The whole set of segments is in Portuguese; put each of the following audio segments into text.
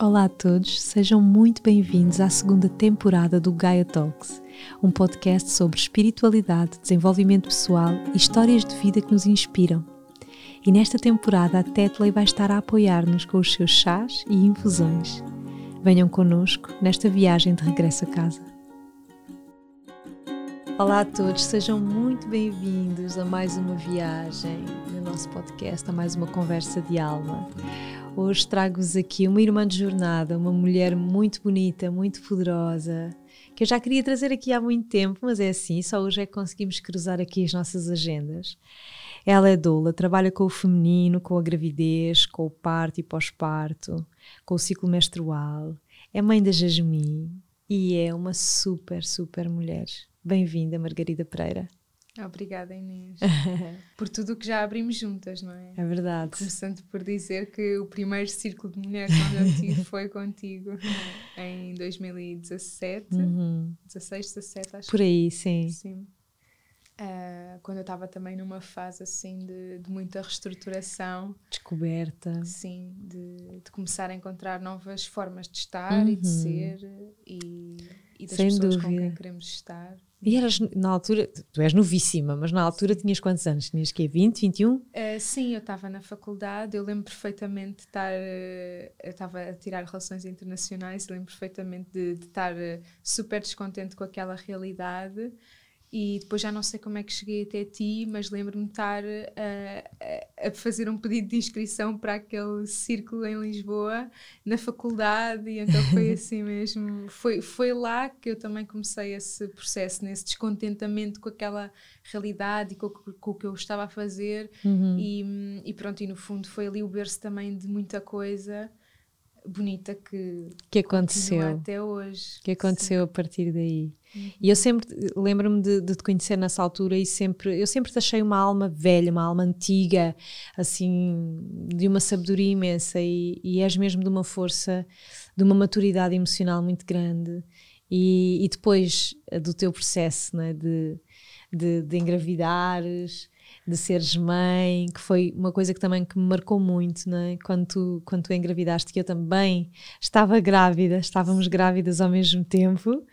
Olá a todos, sejam muito bem-vindos à segunda temporada do Gaia Talks, um podcast sobre espiritualidade, desenvolvimento pessoal e histórias de vida que nos inspiram. E nesta temporada a Tetley vai estar a apoiar-nos com os seus chás e infusões. Venham connosco nesta viagem de regresso a casa. Olá a todos, sejam muito bem-vindos a mais uma viagem no nosso podcast, a mais uma conversa de alma. Hoje trago-vos aqui uma irmã de jornada, uma mulher muito bonita, muito poderosa, que eu já queria trazer aqui há muito tempo, mas é assim, só hoje é que conseguimos cruzar aqui as nossas agendas. Ela é doula, trabalha com o feminino, com a gravidez, com o parto e pós-parto, com o ciclo menstrual. É mãe da Jasmine e é uma super, super mulher. Bem-vinda, Margarida Pereira. Obrigada, Inês, por tudo o que já abrimos juntas, não é? É verdade. Começando por dizer que o primeiro círculo de mulheres onde eu tive foi contigo em 2017, uhum. 16, 17, acho. Por aí, sim. Sim. Uh, quando eu estava também numa fase assim de, de, muita reestruturação. Descoberta. Sim, de, de, começar a encontrar novas formas de estar uhum. e de uhum. ser e, e das Sem pessoas dúvida. com quem queremos estar. E eras, na altura, tu és novíssima, mas na altura tinhas quantos anos? Tinhas que 20, 21? Uh, sim, eu estava na faculdade, eu lembro perfeitamente de estar, uh, eu estava a tirar relações internacionais, lembro perfeitamente de, de estar uh, super descontente com aquela realidade e depois já não sei como é que cheguei até ti, mas lembro-me de estar a, a, fazer um pedido de inscrição para aquele círculo em Lisboa, na faculdade, e então foi assim mesmo. Foi, foi lá que eu também comecei esse processo, nesse descontentamento com aquela realidade e com, com o que eu estava a fazer, uhum. e, e pronto, e no fundo foi ali o berço também de muita coisa bonita que, que aconteceu até hoje. Que aconteceu Sim. a partir daí. Uhum. E eu sempre lembro-me de, de, te conhecer nessa altura e sempre eu sempre te achei uma alma velha, uma alma antiga, assim, de uma sabedoria imensa e, e és mesmo de uma força, de uma maturidade emocional muito grande. E, e depois do teu processo né, de, de, de engravidares, de seres mãe, que foi uma coisa que também que me marcou muito, né? quando, tu, quando tu engravidaste, que eu também estava grávida, estávamos grávidas ao mesmo tempo,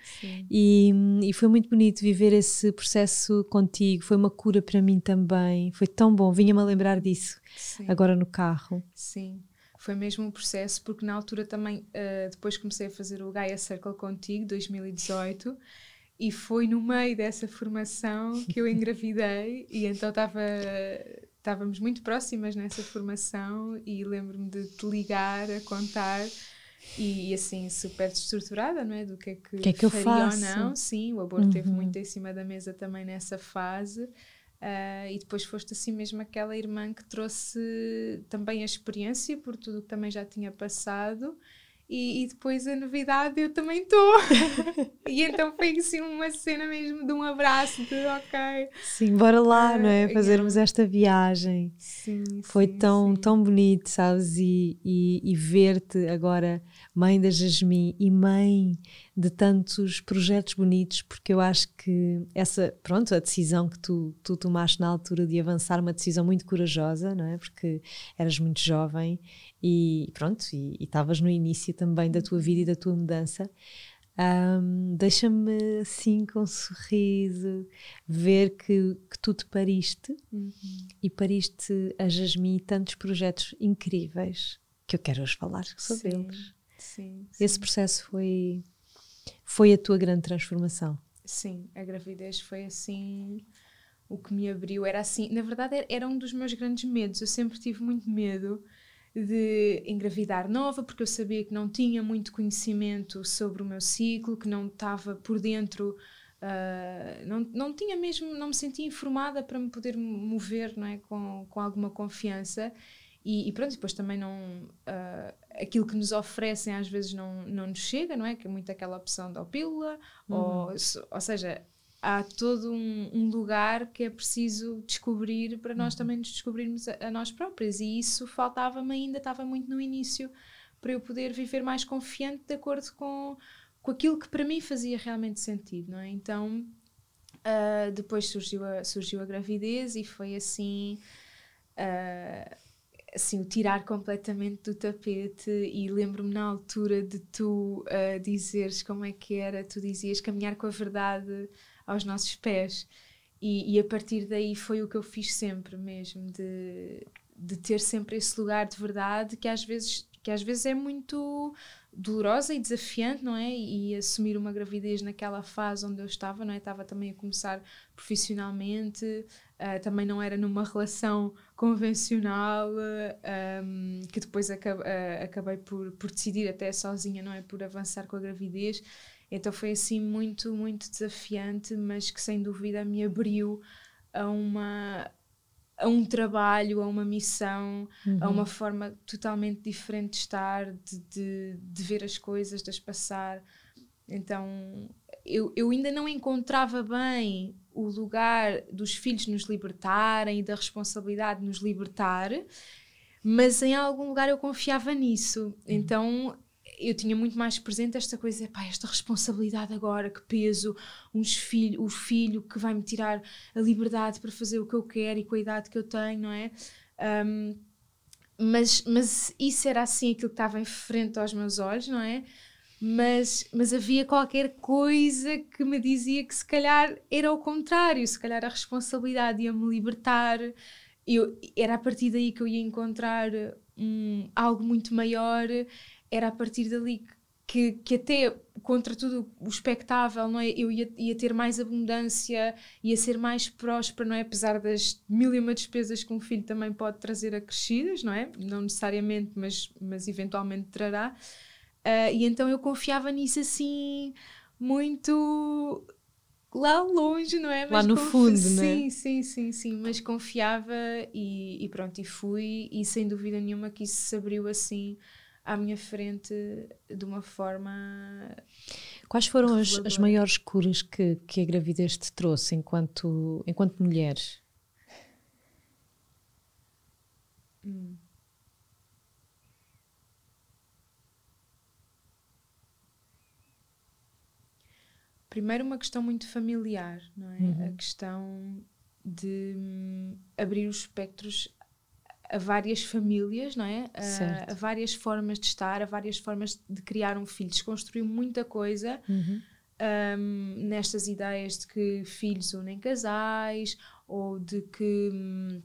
e, e foi muito bonito viver esse processo contigo, foi uma cura para mim também, foi tão bom, vinha-me a lembrar disso Sim. agora no carro. Sim foi mesmo um processo, porque na altura também, uh, depois comecei a fazer o Gaia Circle contigo, 2018, e foi no meio dessa formação que eu engravidei e então estava estávamos muito próximas nessa formação e lembro-me de te ligar a contar e, assim super estruturada não é do que é que, que, é que eu faço? ou não sim o aborto uhum. teve muito em cima da mesa também nessa fase uh, e depois foste assim mesmo aquela irmã que trouxe também a experiência por tudo que também já tinha passado e, e, depois a novidade eu também estou. e então foi assim uma cena mesmo de um abraço, de ok. Sim, bora lá, uh, não é? Fazermos esta viagem. Sim, foi sim, tão, sim. tão bonito, sabes? E, e, e ver-te agora, mãe da Jasmine e mãe de tantos projetos bonitos, porque eu acho que essa, pronto, a decisão que tu, tu tomaste na altura de avançar, uma decisão muito corajosa, não é? Porque eras muito jovem e pronto, e estavas no início também da tua vida e da tua mudança. Um, Deixa-me assim com um sorriso ver que, que tu te pariste uhum. e pariste a Jasmine tantos projetos incríveis que eu quero hoje falar sobre sim, eles. Sim, sim. Esse processo foi, foi a tua grande transformação. Sim, a gravidez foi assim o que me abriu. Era assim, na verdade, era um dos meus grandes medos. Eu sempre tive muito medo de engravidar nova, porque eu sabia que não tinha muito conhecimento sobre o meu ciclo, que não estava por dentro, uh, não, não tinha mesmo, não me sentia informada para me poder mover não é, com, com alguma confiança. E, e pronto, depois também não. Uh, aquilo que nos oferecem às vezes não, não nos chega, não é? Que é muito aquela opção da pílula, uhum. ou, ou seja, há todo um, um, lugar que é preciso descobrir para nós uhum. também nos descobrirmos a, a nós próprias. E isso faltava-me ainda, estava muito no início, para eu poder viver mais confiante de acordo com, com aquilo que para mim fazia realmente sentido, não é? Então, uh, depois surgiu a, surgiu a gravidez e foi assim. Uh, assim, o tirar completamente do tapete e lembro-me na altura de tu uh, dizeres como é que era, tu dizias caminhar com a verdade aos nossos pés. E, e, a partir daí foi o que eu fiz sempre mesmo, de, de ter sempre esse lugar de verdade que às vezes, que às vezes é muito dolorosa e desafiante, não é? E, assumir uma gravidez naquela fase onde eu estava, não é? Estava também a começar profissionalmente, uh, também não era numa relação convencional, uh, um, que depois acab uh, acabei por, por decidir até sozinha, não é? Por avançar com a gravidez. Então foi assim muito, muito desafiante, mas que sem dúvida me abriu a uma a um trabalho, a uma missão, uhum. a uma forma totalmente diferente de estar, de, de, de, ver as coisas, de as passar. Então eu, eu ainda não encontrava bem o lugar dos filhos nos libertarem e da responsabilidade de nos libertar, mas em algum lugar eu confiava nisso. Uhum. Então eu tinha muito mais presente esta coisa, pá, esta responsabilidade agora, que peso, uns filho, o filho que vai me tirar a liberdade para fazer o que eu quero e com a idade que eu tenho, não é? Um, mas, mas isso era assim aquilo que estava em frente aos meus olhos, não é? Mas, mas havia qualquer coisa que me dizia que se calhar era o contrário, se calhar a responsabilidade ia-me libertar, eu, era a partir daí que eu ia encontrar um, algo muito maior era a partir dali que, que até contra tudo o espectável, não é? Eu ia, ia ter mais abundância, ia ser mais próspera, não é? Apesar das mil e uma despesas que um filho também pode trazer acrescidas, não é? Não necessariamente, mas, mas eventualmente trará. Uh, e então eu confiava nisso assim, muito lá longe, não é? Mas lá no fundo, sim, não é? Sim, sim, sim, sim, mas confiava e, e pronto, e fui, e sem dúvida nenhuma que isso se abriu assim à minha frente de uma forma. Quais foram as, as, maiores curas que, que a gravidez te trouxe enquanto, enquanto mulher? Hum. Primeiro, uma questão muito familiar, não é? Uhum. A questão de hum, abrir os espectros a várias famílias, não é? A, a, várias formas de estar, a várias formas de criar um filho. Desconstruiu muita coisa uhum. um, nestas ideias de que filhos unem casais ou de que hum,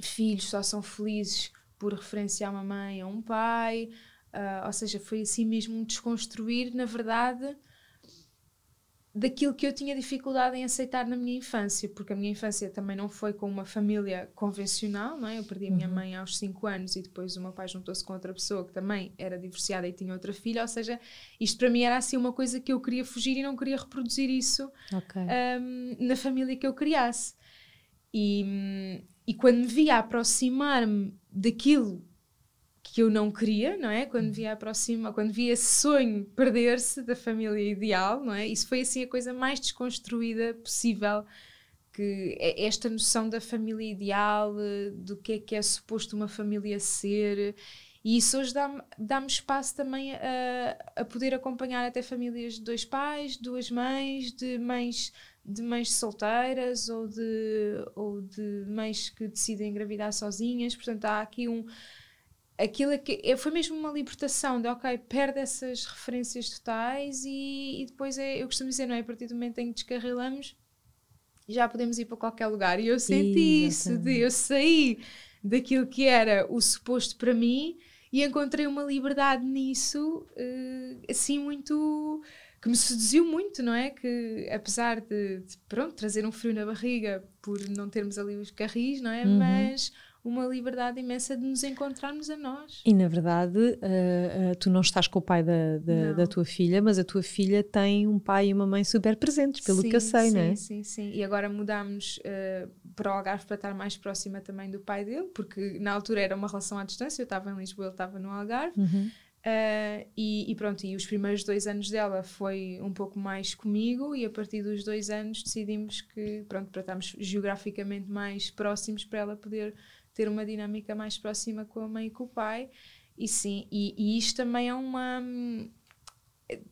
filhos só são felizes por referência a uma mãe ou um pai. Uh, ou seja, foi assim mesmo um desconstruir, na verdade, daquilo que eu tinha dificuldade em aceitar na minha infância, porque a minha infância também não foi com uma família convencional, não é? Eu perdi a minha uhum. mãe aos 5 anos e depois o meu pai juntou-se com outra pessoa que também era divorciada e tinha outra filha, ou seja, isto para mim era assim uma coisa que eu queria fugir e não queria reproduzir isso okay. um, na família que eu criasse. E, e quando me via aproximar-me daquilo que eu não queria, não é? Quando via aproxima, quando via esse sonho perder-se da família ideal, não é? Isso foi assim a coisa mais desconstruída possível que é esta noção da família ideal, do que é que é suposto uma família ser, e isso hoje dá-me dá espaço também a, a poder acompanhar até famílias de dois pais, duas mães, de mães de mães solteiras ou de, ou de mães que decidem engravidar sozinhas, portanto há aqui um aquilo é que é, foi mesmo uma libertação de ok, perde essas referências totais e, e, depois é, eu costumo dizer, não é? A partir do momento em que descarrilamos, já podemos ir para qualquer lugar. E eu senti isso, de eu saí daquilo que era o suposto para mim e encontrei uma liberdade nisso, uh, assim, muito. que me seduziu muito, não é? Que apesar de, de, pronto, trazer um frio na barriga por não termos ali os carris, não é? Uhum. Mas uma liberdade imensa de nos encontrarmos a nós. E na verdade, uh, uh, tu não estás com o pai da, da, da, tua filha, mas a tua filha tem um pai e uma mãe super presentes, pelo sim, que eu sei, sim, não é? Sim, sim, E agora mudámos uh, para o Algarve para estar mais próxima também do pai dele, porque na altura era uma relação à distância, eu estava em Lisboa, ele estava no Algarve. Uhum. Uh, e, e, pronto, e os primeiros dois anos dela foi um pouco mais comigo, e a partir dos dois anos decidimos que, pronto, para estarmos geograficamente mais próximos para ela poder ter uma dinâmica mais próxima com a mãe e com o pai. E sim, e, e isto também é uma.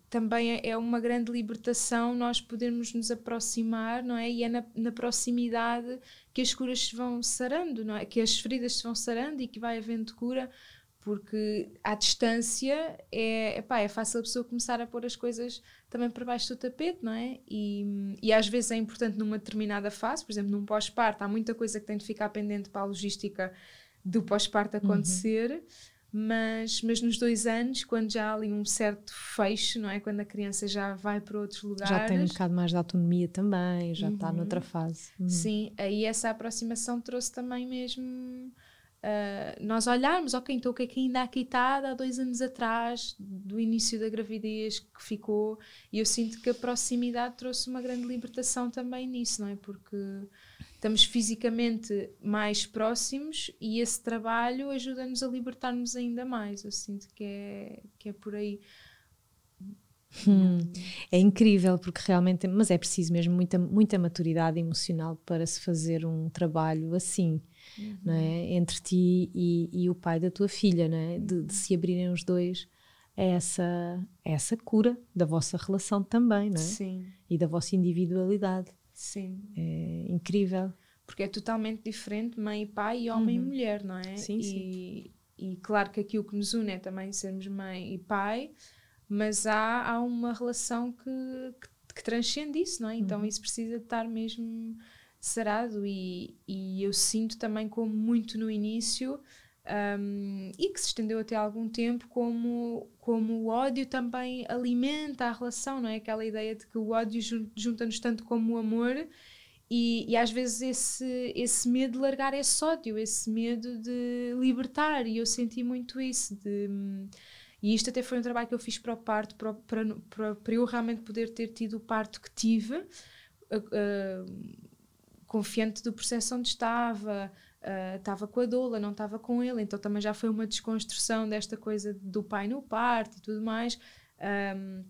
também é, é uma grande libertação nós podermos nos aproximar, não é? E é na, na, proximidade que as curas se vão sarando, não é? Que as feridas se vão sarando e que vai havendo cura, porque à distância é, epá, é fácil a pessoa começar a pôr as coisas também por baixo do tapete, não é? E, e às vezes é importante numa determinada fase, por exemplo, num pós-parto, há muita coisa que tem de ficar pendente para a logística do pós-parto uhum. acontecer. Uhum mas, mas nos dois anos, quando já há ali um certo fecho, não é? Quando a criança já vai para outros lugares. Já tem um bocado mais de autonomia também, já uhum. está noutra fase. Uhum. Sim, aí essa aproximação trouxe também mesmo. Uh, nós olharmos, ok, então o que é que ainda aqui está há dois anos atrás, do início da gravidez que ficou, e eu sinto que a proximidade trouxe uma grande libertação também nisso, não é? Porque estamos fisicamente mais próximos e esse trabalho ajuda-nos a libertar-nos ainda mais. Eu sinto que é, que é por aí. Hum, é incrível porque realmente, mas é preciso mesmo muita, muita maturidade emocional para se fazer um trabalho assim, uhum. não é? entre ti e, e, o pai da tua filha, não é? de, de se abrirem os dois a essa, a essa cura da vossa relação também, não é? Sim. E da vossa individualidade. Sim. É incrível. Porque é totalmente diferente mãe e pai e homem uhum. e mulher, não é? Sim, e, sim. E claro que aqui o que nos une é também sermos mãe e pai, mas há, há uma relação que, que, que transcende isso, não é? Então uhum. isso precisa de estar mesmo sarado e, e eu sinto também como muito no início um, e que se estendeu até algum tempo como, como o ódio também alimenta a relação, não é? Aquela ideia de que o ódio junta-nos tanto como o amor e, e, às vezes esse, esse medo de largar esse ódio, esse medo de libertar, e eu senti muito isso. De, e isto até foi um trabalho que eu fiz para o parto, para, para, para, para eu realmente poder ter tido o parto que tive, uh, uh, confiante do processo onde estava, estava uh, com a doula, não estava com ele, então também já foi uma desconstrução desta coisa do pai no parto e tudo mais. Um,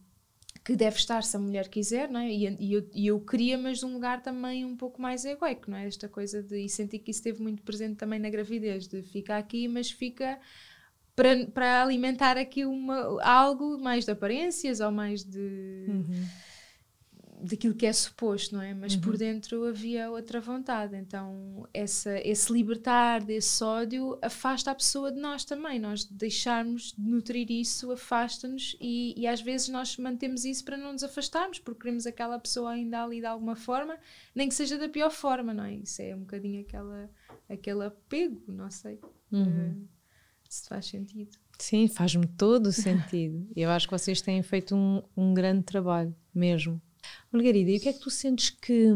que deve estar se a mulher quiser, não é? E, e, eu, e eu queria, mas de um lugar também um pouco mais egoico, não é? Esta coisa de. E senti que isso esteve muito presente também na gravidez, de ficar aqui, mas fica para, para alimentar aqui uma, algo mais de aparências ou mais de. Uhum daquilo que é suposto, não é? Mas uhum. por dentro havia outra vontade. Então, essa, esse libertar desse ódio afasta a pessoa de nós também. Nós deixarmos de nutrir isso afasta-nos e, e, às vezes nós mantemos isso para não nos afastarmos, porque queremos aquela pessoa ainda ali de alguma forma, nem que seja da pior forma, não é? Isso é um bocadinho aquela, aquele apego, não sei. Uhum. Uh, se faz sentido. Sim, faz-me todo o sentido. Eu acho que vocês têm feito um, um grande trabalho, mesmo. Margarida, e o que é que tu sentes que,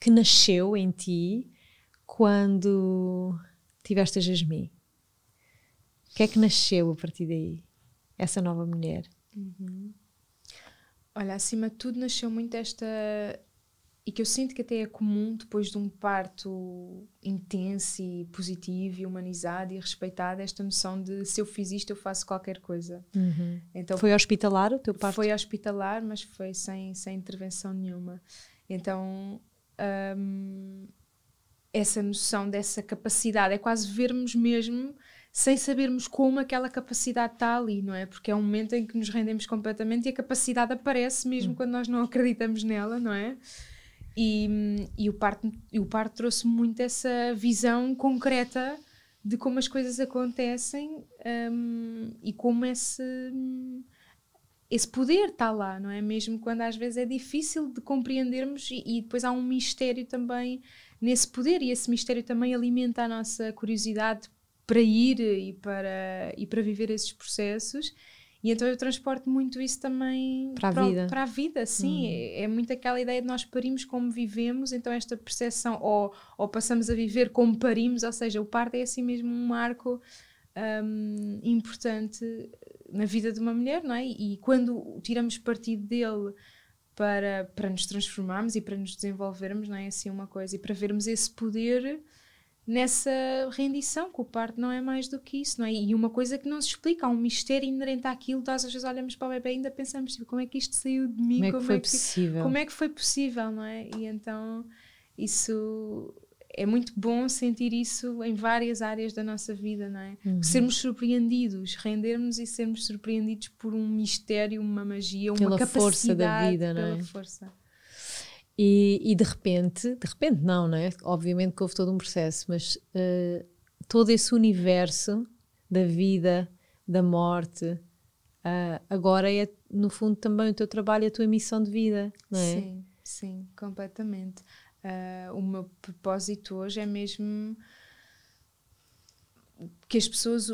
que nasceu em ti quando tiveste a Jasmine? O que é que nasceu a partir daí? Essa nova mulher? Uhum. Olha, acima de tudo nasceu muito esta e que eu sinto que até é comum depois de um parto intenso e positivo e humanizado e respeitado, esta noção de se eu fiz isto, eu faço qualquer coisa. Uhum. Então, foi hospitalar o teu parto? Foi hospitalar, mas foi sem, sem intervenção nenhuma. Então, hum, essa noção dessa capacidade é quase vermos mesmo sem sabermos como aquela capacidade está ali, não é? Porque é um momento em que nos rendemos completamente e a capacidade aparece mesmo uhum. quando nós não acreditamos nela, não é? E, e o parto, e o parto trouxe muito essa visão concreta de como as coisas acontecem um, e como esse, esse poder está lá, não é? Mesmo quando às vezes é difícil de compreendermos e, e, depois há um mistério também nesse poder e esse mistério também alimenta a nossa curiosidade para ir e para, e para viver esses processos e então eu transporto muito isso também para a para, vida. Para a vida, sim. Hum. É, é, muito aquela ideia de nós parimos como vivemos, então esta percepção, ou, ou passamos a viver como parimos, ou seja, o parto é assim mesmo um marco um, importante na vida de uma mulher, não é? E, e quando tiramos partido dele para, para nos transformarmos e para nos desenvolvermos, não é assim uma coisa, e para vermos esse poder nessa rendição, que o parto não é mais do que isso, não é? E uma coisa que não se explica, há um mistério inerente àquilo, nós às vezes olhamos para o bebê e ainda pensamos, tipo, como é que isto saiu de mim? Como é que como foi é que, possível? Como é que foi possível, não é? E então, isso é muito bom sentir isso em várias áreas da nossa vida, não é? Uhum. Sermos surpreendidos, rendermos e sermos surpreendidos por um mistério, uma magia, uma Pela capacidade força da vida, não pela é? força. E, e de repente, de repente não, não é? Obviamente que houve todo um processo, mas eh, todo esse universo da vida, da morte, ah, agora é no fundo também o teu trabalho a tua missão de vida, não é? Sim, sim, completamente. Ah, o meu propósito hoje é mesmo que as pessoas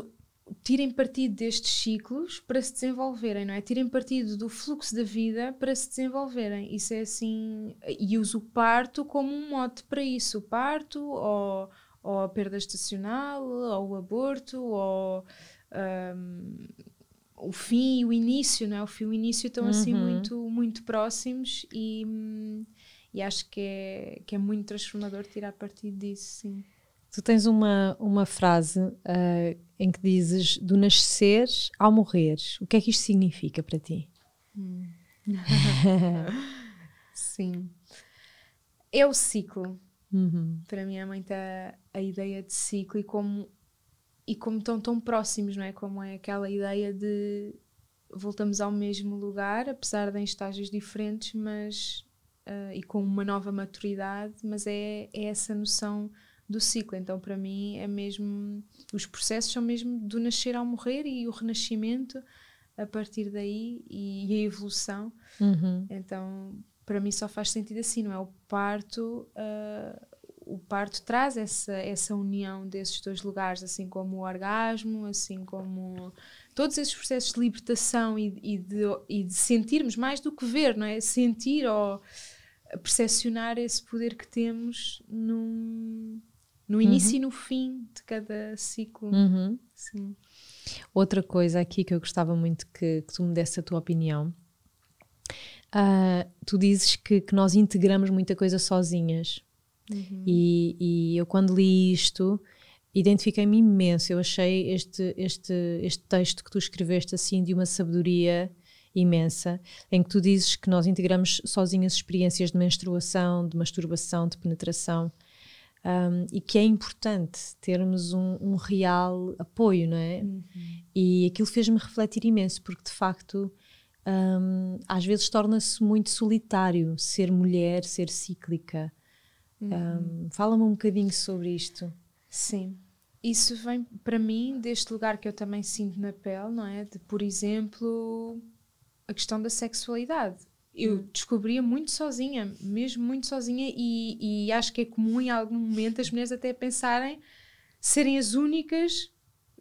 tirem partido destes ciclos para se desenvolverem, não é? Tirem partido do fluxo da vida para se desenvolverem. Isso é assim. E uso o parto como um mote para isso. O parto, ou, ou a perda estacional, ou o aborto, ou. ahm, o fim e o início, não é? O fim e o início estão assim Uhum. muito, muito próximos e, hum, e acho que é, que é muito transformador tirar partido disso, sim. Tu tens uma, uma frase ah, em que dizes do nasceres ao morreres. O que é que isto significa para ti? Sim. É o ciclo. Uhum. Para mim é muito a, a ideia de ciclo e como, e como estão tão próximos, não é? Como é aquela ideia de voltamos ao mesmo lugar, apesar de em estágios diferentes, mas ah, e com uma nova maturidade, mas é, é essa noção do ciclo. Então, para mim, é mesmo. Os processos são mesmo do nascer ao morrer e o renascimento a partir daí e, a evolução. Uhum. Então, para mim só faz sentido assim, não é? O parto, ah, o parto traz essa, essa união desses dois lugares, assim como o orgasmo, assim como todos esses processos de libertação e, e de, e de sentirmos mais do que ver, não é? Sentir ou percepcionar esse poder que temos num, no início e no fim de cada ciclo. Uhum. Sim. Outra coisa aqui que eu gostava muito que, que tu me desse a tua opinião. Ah, tu dizes que, que nós integramos muita coisa sozinhas. E, e eu, quando li isto, identifiquei-me imenso. Eu achei este, este, este texto que tu escreveste assim de uma sabedoria imensa, em que tu dizes que nós integramos sozinhas experiências de menstruação, de masturbação, de penetração. Um, e que é importante termos um, um real apoio, não é? E aquilo fez-me refletir imenso, porque de facto um, às vezes torna-se muito solitário ser mulher, ser cíclica. Um, Fala-me um bocadinho sobre isto. Sim. Isso vem para mim deste lugar que eu também sinto na pele, não é? De, por exemplo, a questão da sexualidade. Eu descobria muito sozinha, mesmo muito sozinha, e, e acho que é comum em algum momento as mulheres até pensarem serem as únicas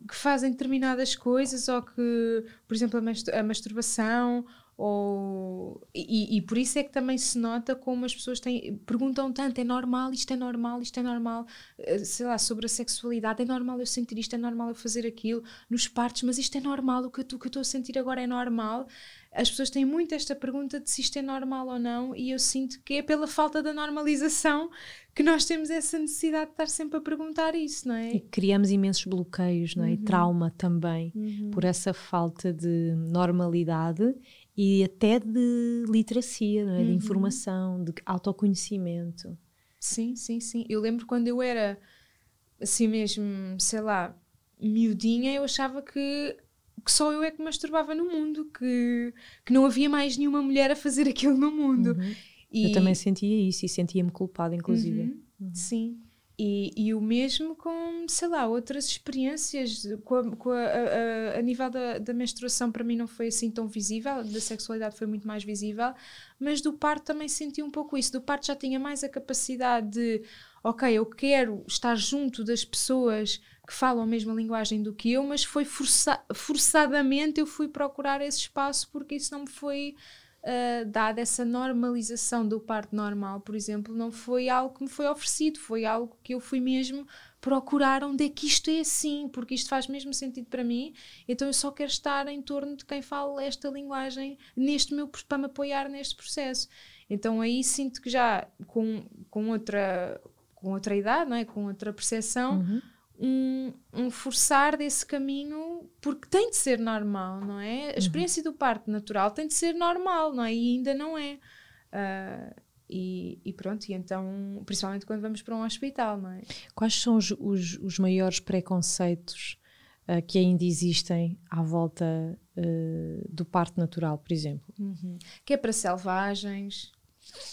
que fazem determinadas coisas, ou que, por exemplo, a, mas- a masturbação, ou, e, e por isso é que também se nota como as pessoas têm, perguntam tanto: é normal, isto é normal, isto é normal, eh, sei lá, sobre a sexualidade, é normal eu sentir isto, é normal eu fazer aquilo, nos partos, mas isto é normal, o que eu estou a sentir agora é normal. As pessoas têm muito esta pergunta de se isto é normal ou não, e eu sinto que é pela falta da normalização que nós temos essa necessidade de estar sempre a perguntar isso, não E é? criamos imensos bloqueios, não é? E Uhum. trauma também, por essa falta de normalidade e até de literacia, é? Uhum. de informação, de autoconhecimento. Sim, sim, sim. Eu lembro quando eu era assim mesmo, sei lá, miudinha, eu achava que, que só eu é que masturbava no mundo, que, que não havia mais nenhuma mulher a fazer aquilo no mundo. E- Uhum. Eu também sentia isso e sentia-me culpada, inclusive. Uhum, Sim. E, e o mesmo com, sei lá, outras experiências. Com a, com a, a- a- nível da, da menstruação, para mim não foi assim tão visível, da sexualidade foi muito mais visível, mas do parto também senti um pouco isso. Do parto já tinha mais a capacidade de, ok, eu quero estar junto das pessoas que falam a mesma linguagem do que eu, mas foi força- forçadamente eu fui procurar esse espaço porque isso não me foi uh, dada essa normalização do parto normal, por exemplo, não foi algo que me foi oferecido, foi algo que eu fui mesmo procurar onde é que isto é assim, porque isto faz mesmo sentido para mim, então eu só quero estar em torno de quem fala esta linguagem neste meu, para me apoiar neste processo. Então aí sinto que já com, com, outra, com outra idade, não é? com outra percepção, um, um forçar desse caminho porque tem de ser normal, não é? A experiência do parto natural tem de ser normal, não é? E ainda não é. Ah, e, e, pronto, e então, principalmente quando vamos para um hospital, não é? Quais são os, os, os maiores preconceitos uh, que ainda existem à volta uh, do parto natural, por exemplo? Uhum. Que é para selvagens,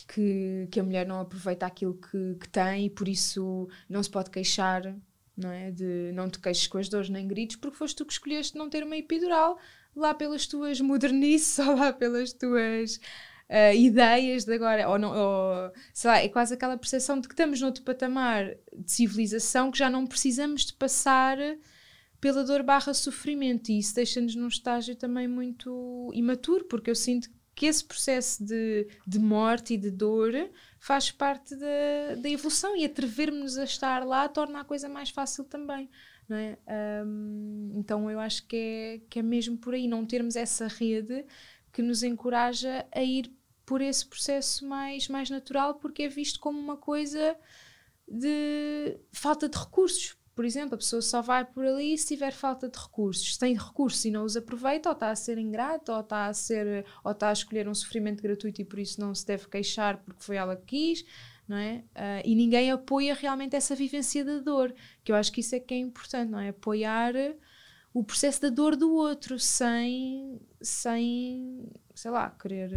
que, que a mulher não aproveita aquilo que, que tem e por isso não se pode queixar, não é? De não te queixes com as dores nem gritos, porque foste tu que escolheste não ter uma epidural lá pelas tuas modernices ou lá pelas tuas uh, ideias de agora, ou, não, ou sei lá, é quase aquela percepção de que estamos noutro patamar de civilização que já não precisamos de passar pela dor barra sofrimento e isso deixa-nos num estágio também muito imaturo, porque eu sinto que esse processo de, de morte e de dor faz parte da, da evolução e atrever-nos a estar lá torna a coisa mais fácil também. Não é? Um, então eu acho que é, que é mesmo por aí, não termos essa rede que nos encoraja a ir por esse processo mais, mais natural, porque é visto como uma coisa de falta de recursos. Por exemplo, a pessoa só vai por ali se tiver falta de recursos. Se tem recursos e não os aproveita, ou está a ser ingrato, ou está a, ser, ou está a escolher um sofrimento gratuito e por isso não se deve queixar porque foi ela que quis, não é? Uh, e ninguém apoia realmente essa vivência da dor, que eu acho que isso é que é importante, não é? Apoiar o processo da dor do outro sem, sem sei lá, querer.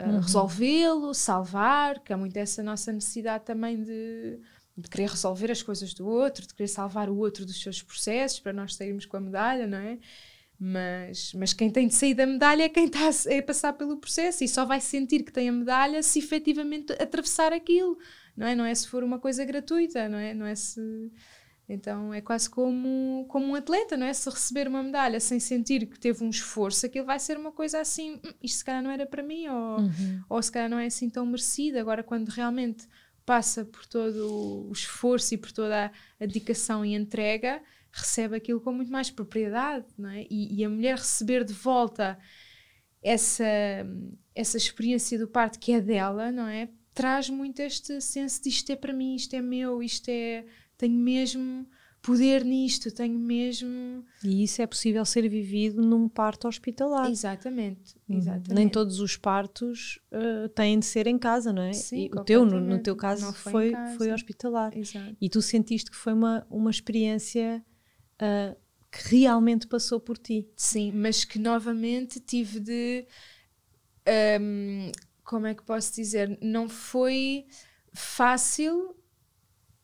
Uh, uhum. resolvê-lo, salvar, que é muito essa nossa necessidade também de, de querer resolver as coisas do outro, de querer salvar o outro dos seus processos para nós sairmos com a medalha, não é? Mas, mas quem tem de sair da medalha é quem está a, a passar pelo processo e só vai sentir que tem a medalha se efetivamente atravessar aquilo, não é? Não é se for uma coisa gratuita, não é? Não é se então é quase como, como um atleta, não é? Se receber uma medalha sem sentir que teve um esforço, aquilo vai ser uma coisa assim, hum, isto se calhar não era para mim, ou, uhum. ou se calhar não é assim tão merecido. Agora, quando realmente passa por todo o esforço e por toda a, dedicação e entrega, recebe aquilo com muito mais propriedade, não é? E, e, a mulher receber de volta essa, essa experiência do parto que é dela, não é? Traz muito este senso de isto é para mim, isto é meu, isto é tenho mesmo poder nisto, tenho mesmo. E isso é possível ser vivido num parto hospitalar. Exatamente, uhum. exatamente. Nem todos os partos uh, têm de ser em casa, não é? Sim, o teu, no, no, teu caso, foi, foi, foi hospitalar. Exato. E tu sentiste que foi uma, uma experiência uh, que realmente passou por ti. Sim, mas que novamente tive de. Um, como é que posso dizer? Não foi fácil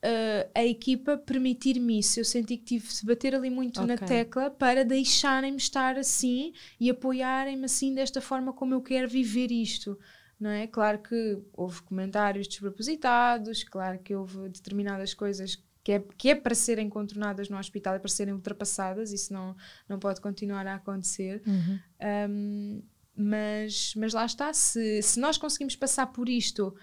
uh, a equipa permitir-me isso. Eu senti que tive de bater ali muito okay. na tecla para deixarem-me estar assim e apoiarem-me assim desta forma como eu quero viver isto. Não é? Claro que houve comentários despropositados, claro que houve determinadas coisas que é, que é para serem contornadas no hospital e para serem ultrapassadas, isso não, não pode continuar a acontecer. Uhum. Um, mas, mas lá está, se, se nós conseguimos passar por isto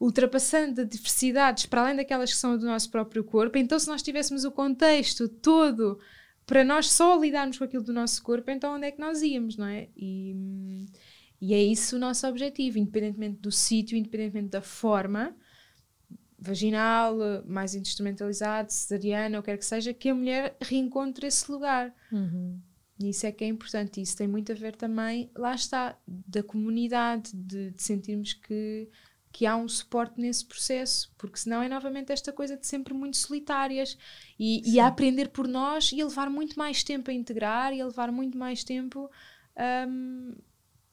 ultrapassando diversidades para além daquelas que são do nosso próprio corpo, então se nós tivéssemos o contexto todo para nós só lidarmos com aquilo do nosso corpo, então onde é que nós íamos, não é? E, e é isso o nosso objetivo, independentemente do sítio, independentemente da forma, vaginal, mais instrumentalizado, cesariana, ou quer que seja, que a mulher reencontre esse lugar. Uhum. E isso é que é importante. Isso tem muito a ver também, lá está, da comunidade, de, de sentirmos que que há um suporte nesse processo, porque senão é novamente esta coisa de sempre muito solitárias e, e a aprender por nós e a levar muito mais tempo a integrar e a levar muito mais tempo um,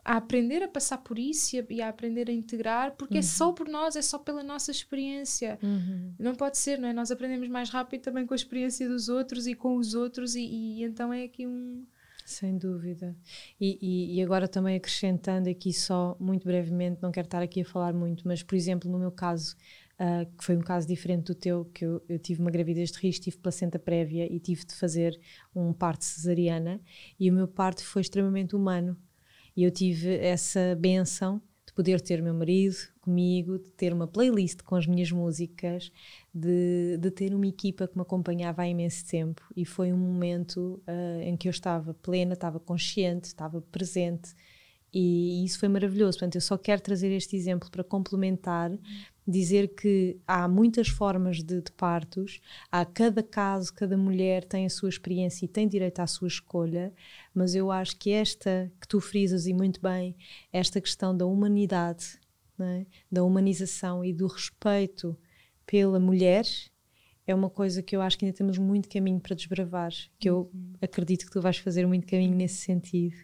a aprender a passar por isso e a, e a aprender a integrar, porque é uhum. é só por nós, é só pela nossa experiência. Uhum. Não pode ser, não é? Nós aprendemos mais rápido também com a experiência dos outros e com os outros, e, e então é aqui um sem dúvida. E, e, e, agora também acrescentando aqui só muito brevemente, não quero estar aqui a falar muito, mas por exemplo, no meu caso, uh, que foi um caso diferente do teu, que eu, eu, tive uma gravidez de risco, tive placenta prévia e tive de fazer um parto cesariana, e o meu parto foi extremamente humano. E eu tive essa benção de poder ter meu marido comigo, de ter uma playlist com as minhas músicas, de, de ter uma equipa que me acompanhava há imenso tempo. E foi um momento uh, em que eu estava plena, estava consciente, estava presente. E, isso foi maravilhoso. Portanto, eu só quero trazer este exemplo para complementar, dizer que há muitas formas de, de, partos, há cada caso, cada mulher tem a sua experiência e tem direito à sua escolha, mas eu acho que esta que tu frisas e muito bem, esta questão da humanidade, é? da humanização e do respeito pela mulher é uma coisa que eu acho que ainda temos muito caminho para desbravar. Que eu uhum. acredito que tu vais fazer muito caminho nesse sentido.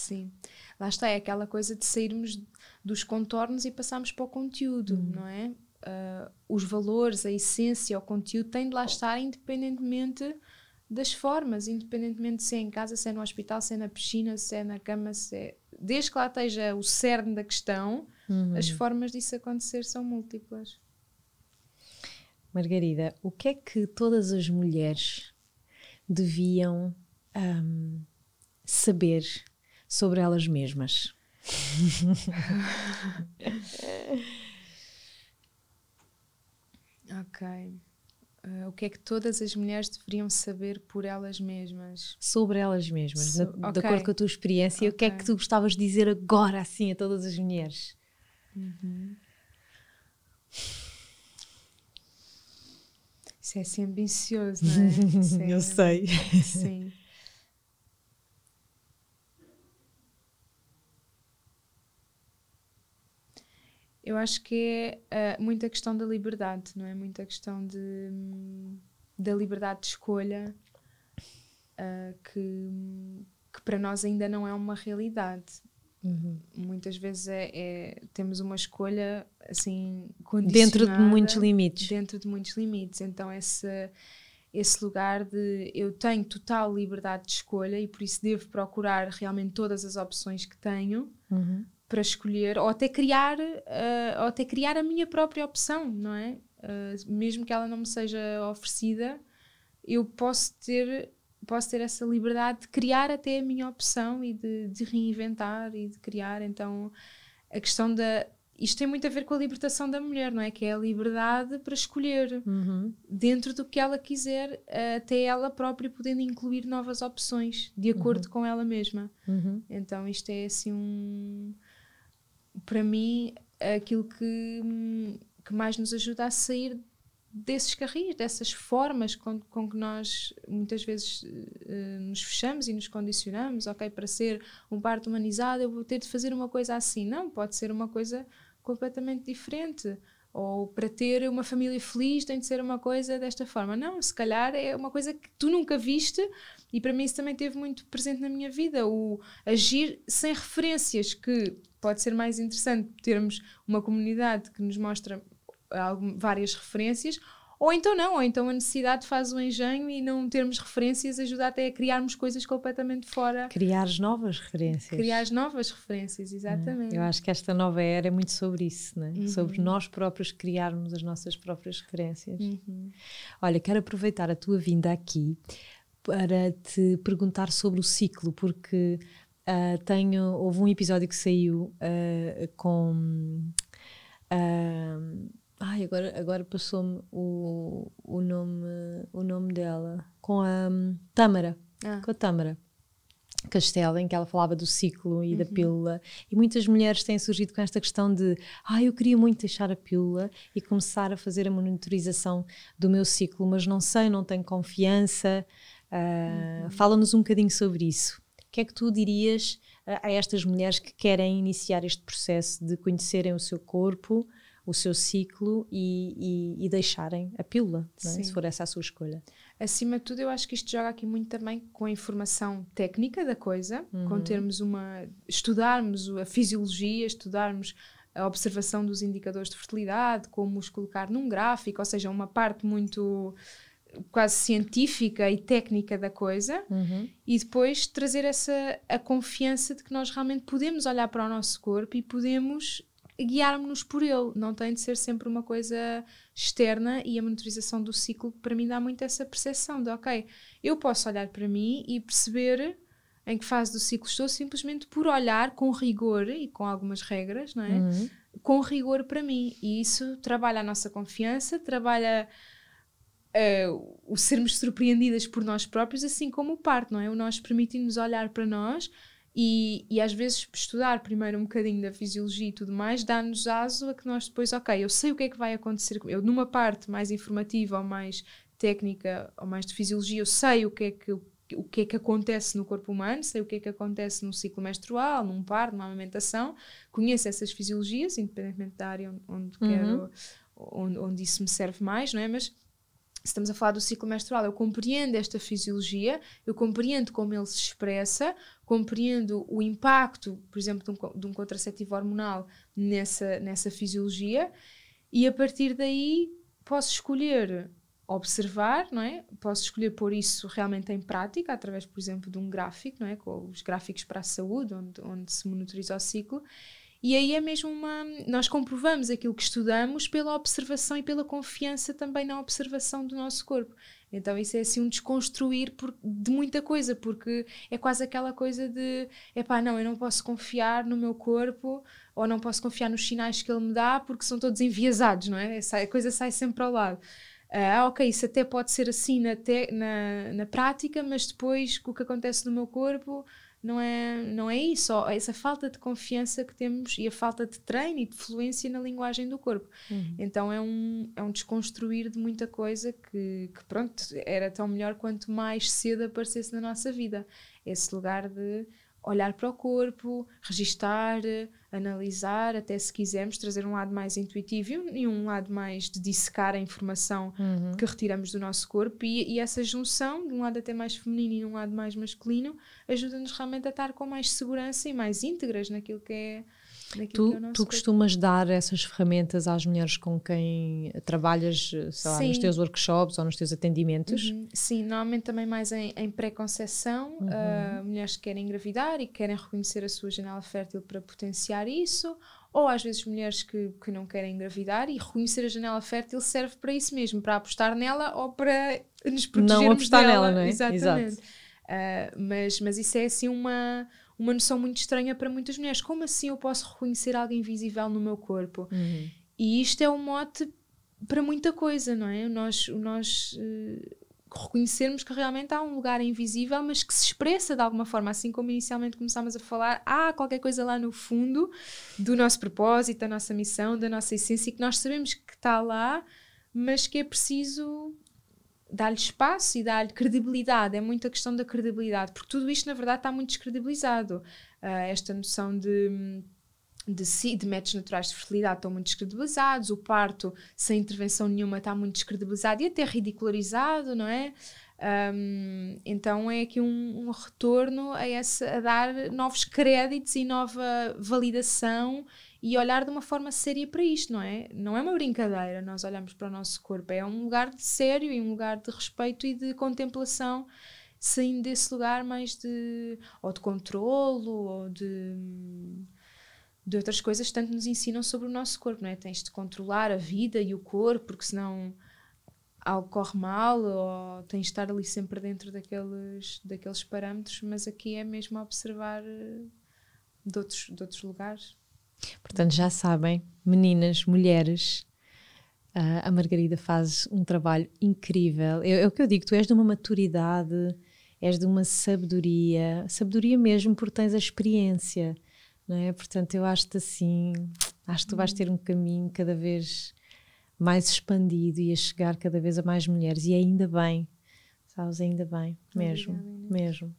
Sim, lá está, é aquela coisa de sairmos dos contornos e passarmos para o conteúdo, uhum. não é? Uh, os valores, a essência, o conteúdo tem de lá estar independentemente das formas, independentemente se é em casa, se é no hospital, se é na piscina, se é na cama, se é... desde que lá esteja o cerne da questão, uhum. as formas disso acontecer são múltiplas. Margarida, o que é que todas as mulheres deviam um, saber sobre elas mesmas? ok. Uh, o que é que todas as mulheres deveriam saber por elas mesmas? Sobre elas mesmas, so, okay. de acordo com a tua experiência, okay. o que é que tu gostavas de dizer agora assim a todas as mulheres? Uhum. Isso é assim ambicioso, não é? é Eu sei. Sim. Eu acho que é uh, muita questão da liberdade, não é? Muita questão de, da liberdade de escolha uh, que, que para nós ainda não é uma realidade. Uhum. Muitas vezes é, é, temos uma escolha assim dentro de muitos limites. Dentro de muitos limites. Então esse esse lugar de eu tenho total liberdade de escolha e por isso devo procurar realmente todas as opções que tenho uhum. Para escolher ou até criar uh, ou até criar a minha própria opção, não é? Uh, mesmo que ela não me seja oferecida, eu posso ter posso ter essa liberdade de criar até a minha opção e de, de reinventar e de criar. Então, a questão da. Isto tem muito a ver com a libertação da mulher, não é? Que é a liberdade para escolher uhum. dentro do que ela quiser, até ela própria podendo incluir novas opções de acordo uhum. com ela mesma. Uhum. Então, isto é assim um. Para mim, aquilo que, que mais nos ajuda a sair desses carris, dessas formas com, com que nós muitas vezes uh, nos fechamos e nos condicionamos, ok, para ser um parto humanizado eu vou ter de fazer uma coisa assim. Não, pode ser uma coisa completamente diferente. Ou para ter uma família feliz tem de ser uma coisa desta forma. Não, se calhar é uma coisa que tu nunca viste e para mim isso também teve muito presente na minha vida. O agir sem referências, que pode ser mais interessante termos uma comunidade que nos mostra várias referências, ou então não, ou então a necessidade faz o engenho e não termos referências ajuda até a criarmos coisas completamente fora. Criar novas referências. Criar novas referências, exatamente. Eu acho que esta nova era é muito sobre isso, né? Uhum. sobre nós próprios criarmos as nossas próprias referências. Uhum. Olha, quero aproveitar a tua vinda aqui para te perguntar sobre o ciclo, porque uh, tenho, houve um episódio que saiu uh, com. Uh, Ai, agora, agora passou-me o, o, nome, o nome dela. Com a um, Tâmara. Ah. Com a Tâmara. Castelo, em que ela falava do ciclo e uhum. da pílula. E muitas mulheres têm surgido com esta questão de ah, eu queria muito deixar a pílula e começar a fazer a monitorização do meu ciclo, mas não sei, não tenho confiança. Uh, uhum. Fala-nos um bocadinho sobre isso. O que é que tu dirias a, a estas mulheres que querem iniciar este processo de conhecerem o seu corpo, o seu ciclo e, e, e deixarem a pílula, é? se for essa a sua escolha. Acima de tudo, eu acho que isto joga aqui muito também com a informação técnica da coisa, uhum. com termos uma. estudarmos a fisiologia, estudarmos a observação dos indicadores de fertilidade, como os colocar num gráfico, ou seja, uma parte muito quase científica e técnica da coisa uhum. e depois trazer essa a confiança de que nós realmente podemos olhar para o nosso corpo e podemos guiarmos-nos por ele, não tem de ser sempre uma coisa externa e a monitorização do ciclo para mim dá muito essa percepção de ok, eu posso olhar para mim e perceber em que fase do ciclo estou simplesmente por olhar com rigor e com algumas regras, não é? Uhum. Com rigor para mim e isso trabalha a nossa confiança, trabalha uh, o sermos surpreendidas por nós próprios, assim como o parto, não é? O nós permitimos olhar para nós e, e às vezes estudar primeiro um bocadinho da fisiologia e tudo mais dá-nos aso a que nós depois, ok, eu sei o que é que vai acontecer. Eu, numa parte mais informativa ou mais técnica ou mais de fisiologia, eu sei o que é que o que é que acontece no corpo humano, sei o que é que acontece no ciclo menstrual, num parto, numa amamentação, conheço essas fisiologias, independentemente da área onde, onde uhum. quero, onde, onde isso me serve mais, não é? Mas estamos a falar do ciclo menstrual, eu compreendo esta fisiologia, eu compreendo como ele se expressa, compreendo o impacto, por exemplo, de um, de um contraceptivo hormonal nessa, nessa fisiologia, e a partir daí posso escolher observar, não é? Posso escolher pôr isso realmente em prática, através, por exemplo, de um gráfico, não é? Com os gráficos para a saúde, onde, onde se monitoriza o ciclo, e aí é mesmo uma. Nós comprovamos aquilo que estudamos pela observação e pela confiança também na observação do nosso corpo. Então isso é assim um desconstruir por, de muita coisa, porque é quase aquela coisa de epá, não, eu não posso confiar no meu corpo ou não posso confiar nos sinais que ele me dá porque são todos enviesados, não é? A coisa sai sempre ao lado. Ah, ok, isso até pode ser assim na, te, na, na prática, mas depois o que acontece no meu corpo não é, não é isso, essa falta de confiança que temos e a falta de treino e de fluência na linguagem do corpo. Uhum. Então é um, é um desconstruir de muita coisa que, que, pronto, era tão melhor quanto mais cedo aparecesse na nossa vida. Esse lugar de olhar para o corpo, registar, analisar, até se quisermos trazer um lado mais intuitivo e um lado mais de dissecar a informação uhum. que retiramos do nosso corpo e, e, essa junção de um lado até mais feminino e um lado mais masculino ajuda-nos realmente a estar com mais segurança e mais íntegras naquilo que é Tu, é tu costumas dar essas ferramentas às mulheres com quem trabalhas, sei lá, nos teus workshops ou nos teus atendimentos? Uhum. Sim, normalmente também mais em, em pré-conceição, uhum. uh, mulheres que querem engravidar e que querem reconhecer a sua janela fértil para potenciar isso, ou às vezes mulheres que, que não querem engravidar e reconhecer a janela fértil serve para isso mesmo, para apostar nela ou para nos protegermos Não apostar dela. nela, não é? Exatamente. Exato. Uh, mas, mas isso é assim uma uma noção muito estranha para muitas mulheres. Como assim eu posso reconhecer alguém invisível no meu corpo? Uhum. E isto é um mote para muita coisa, não é? Nós, nós uh, reconhecermos que realmente há um lugar invisível, mas que se expressa de alguma forma, assim como inicialmente começámos a falar, há qualquer coisa lá no fundo do nosso propósito, da nossa missão, da nossa essência, que nós sabemos que está lá, mas que é preciso dar-lhe espaço e dar-lhe credibilidade. É muito a questão da credibilidade, porque tudo isto, na verdade, está muito descredibilizado. Uh, esta noção de, de, de métodos naturais de fertilidade estão muito descredibilizados, o parto sem intervenção nenhuma está muito descredibilizado e até ridicularizado, não é? Um, então é aqui um, um retorno a, essa, a dar novos créditos e nova validação e olhar de uma forma séria para isto, não é? Não é uma brincadeira, nós olhamos para o nosso corpo, é um lugar de sério e um lugar de respeito e de contemplação, saindo desse lugar mais de ou de controlo ou de de outras coisas que tanto nos ensinam sobre o nosso corpo, não é? Tens de controlar a vida e o corpo, porque senão algo corre mal ou tens de estar ali sempre dentro daqueles, daqueles parâmetros, mas aqui é mesmo observar eh, de outros, de outros lugares. Portanto, já sabem, meninas, mulheres, uh, a Margarida faz um trabalho incrível. É, é o que eu digo, tu és de uma maturidade, és de uma sabedoria, sabedoria mesmo porque tens a experiência, não é? Portanto, eu acho-te assim, acho que tu vais ter um caminho cada vez mais expandido e a chegar cada vez a mais mulheres e ainda bem, sabes, ainda bem, mesmo, Obrigada, mesmo.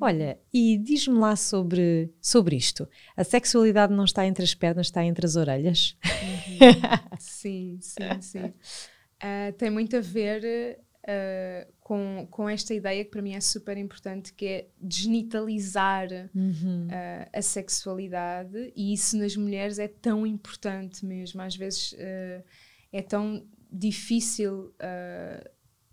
Olha, e diz-me lá sobre, sobre isto. A sexualidade não está entre as pernas, está entre as orelhas? Uhum. sim, sim, sim. Uh, tem muito a ver uh, com, com esta ideia que para mim é super importante, que é desnitalizar uhum. uh, a sexualidade, e isso nas mulheres é tão importante mesmo. Às vezes é tão difícil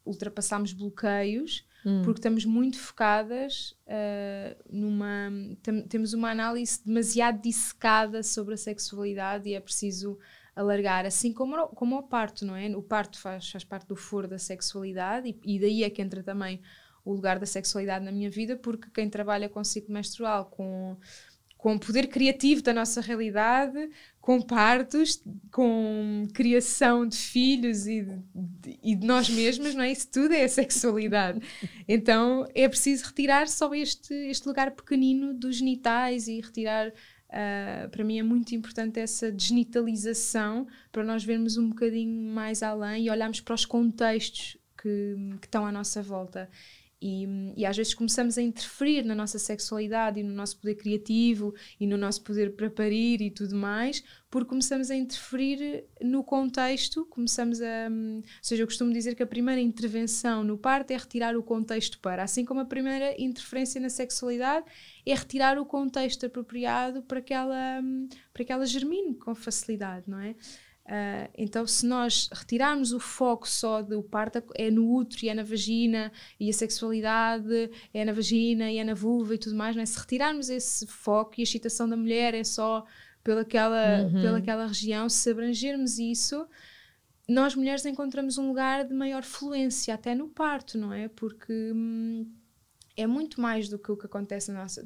ultrapassarmos bloqueios hum. porque estamos muito focadas uh, numa. Tem, temos uma análise demasiado dissecada sobre a sexualidade e é preciso alargar, assim como, como o parto, não é? O parto faz, faz parte do foro da sexualidade e, e daí é que entra também o lugar da sexualidade na minha vida, porque quem trabalha com ciclo menstrual, com com o poder criativo da nossa realidade, com partos, com criação de filhos e de, e de nós mesmas, não é? Isso tudo é a sexualidade. Então é preciso retirar só este, este lugar pequenino dos genitais e retirar. Uh, para mim é muito importante essa desnitalização para nós vermos um bocadinho mais além e olharmos para os contextos que, que estão à nossa volta. E, e, às vezes começamos a interferir na nossa sexualidade e no nosso poder criativo e no nosso poder para parir e tudo mais, porque começamos a interferir no contexto, começamos a. Ou seja, eu costumo dizer que a primeira intervenção no parto é retirar o contexto para, assim como a primeira interferência na sexualidade é retirar o contexto apropriado para que ela, para que ela germine com facilidade, não é? Uh, então, se nós retirarmos o foco só do parto, é no útero e é na vagina, e a sexualidade é na vagina e é na vulva e tudo mais, não é? se retirarmos esse foco e a excitação da mulher é só pelaquela, uhum. pelaquela região, se abrangermos isso, nós mulheres encontramos um lugar de maior fluência, até no parto, não é? Porque. Hum, é muito mais do que o que acontece nossa,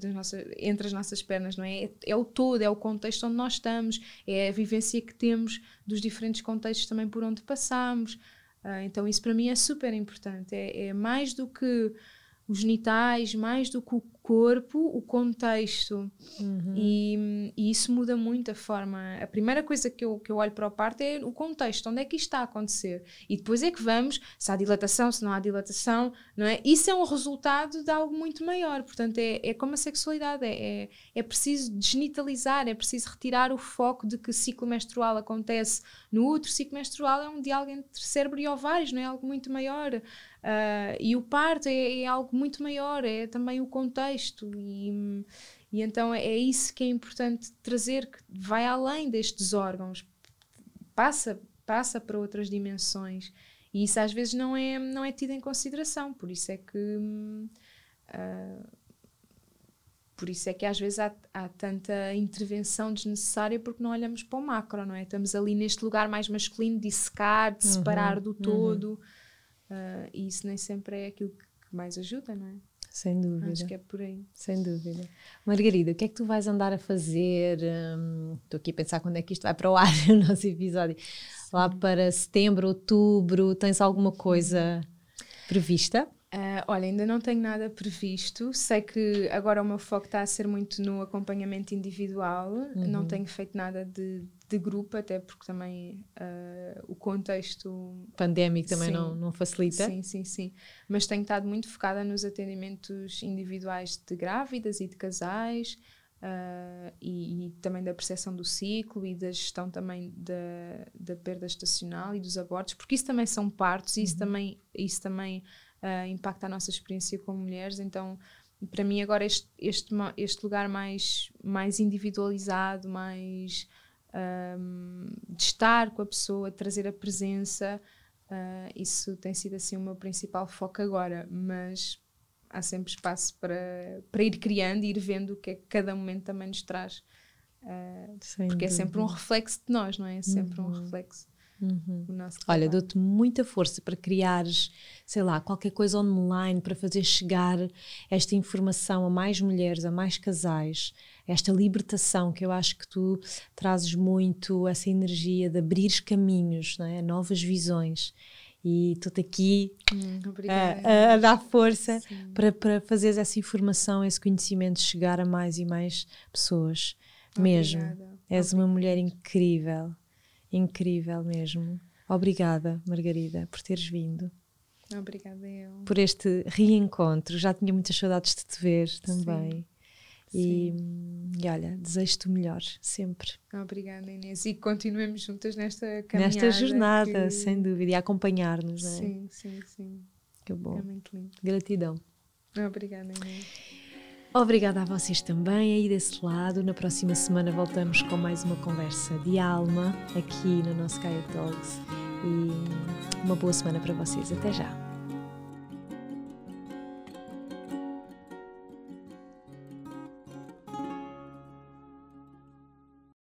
entre as nossas pernas, não é? é? é? o todo, é o contexto onde nós estamos, é a vivência que temos dos diferentes contextos também por onde passamos. Uh, então, isso para mim é super importante. É, é mais do que os genitais, mais do que o corpo, o contexto. Uhum. E, e, isso muda muito a forma. A primeira coisa que eu, que eu olho para o parto é o contexto, onde é que isto está a acontecer. E depois é que vamos, se há dilatação, se não há dilatação, não é? Isso é um resultado de algo muito maior. Portanto, é, é como a sexualidade, é, é, é preciso desgenitalizar, é preciso retirar o foco de que ciclo menstrual acontece no útero. Ciclo menstrual é um diálogo entre cérebro e ovários, não é algo muito maior. Uh, e o parto é, é algo muito maior, é também o contexto contexto e, e então é, isso que é importante trazer, que vai além destes órgãos, passa, passa para outras dimensões e isso às vezes não é, não é tido em consideração, por isso é que uh, por isso é que às vezes há, há, tanta intervenção desnecessária porque não olhamos para o macro, não é? Estamos ali neste lugar mais masculino de secar, de separar uhum, do uhum. todo, uh, e isso nem sempre é aquilo que mais ajuda, não é? Sem dúvida. Acho que é por aí. Sem dúvida. Margarida, o que é que tu vais andar a fazer? Hum, estou aqui a pensar quando é que isto vai para o ar, o nosso episódio. Sim. Lá para setembro, outubro, tens alguma coisa prevista? Uh, olha, ainda não tenho nada previsto. Sei que agora o meu foco está a ser muito no acompanhamento individual. Uhum. Não tenho feito nada de de grupo, até porque também uh, o contexto pandémico também não, não facilita. Sim, sim, sim. Mas tenho estado muito focada nos atendimentos individuais de grávidas e de casais. Uh, e, e, também da percepção do ciclo e da gestão também da, da perda estacional e dos abortos, porque isso também são partos e isso uhum. também, isso também uh, impacta a nossa experiência como mulheres. Então, para mim, agora, este, este, este lugar mais, mais individualizado, mais um, de estar com a pessoa, de trazer a presença. Uh, isso tem sido assim o meu principal foco agora, mas há sempre espaço para, para ir criando e ir vendo o que é que cada momento também nos traz. Uh, porque é sempre um reflexo de nós, não é? É sempre uhum. um reflexo. Uhum. Olha, dou-te muita força para criares, sei lá, qualquer coisa online para fazer chegar esta informação a mais mulheres, a mais casais, esta libertação que eu acho que tu trazes muito, essa energia de abrir caminhos, é? novas visões. E estou-te aqui hum, a, a, dar força para, para fazeres essa informação, esse conhecimento chegar a mais e mais pessoas. Mesmo. Obrigada. És Obrigada. uma mulher incrível, incrível mesmo. Obrigada, Margarida, por teres vindo. Obrigada eu. Por este reencontro. Já tinha muitas saudades de te ver também. Sim. E, e, olha, desejo-te o melhor, sempre. Obrigada, Inês. E continuemos juntas nesta caminhada. Nesta jornada, que... sem dúvida, e acompanhar-nos, não é? Sim, sim, sim. Que bom. É muito lindo. Gratidão. Obrigada, Inês. Obrigada a vocês também aí desse lado. Na próxima semana voltamos com mais uma conversa de alma aqui no nosso Gaia Talks. E uma boa semana para vocês. Até já.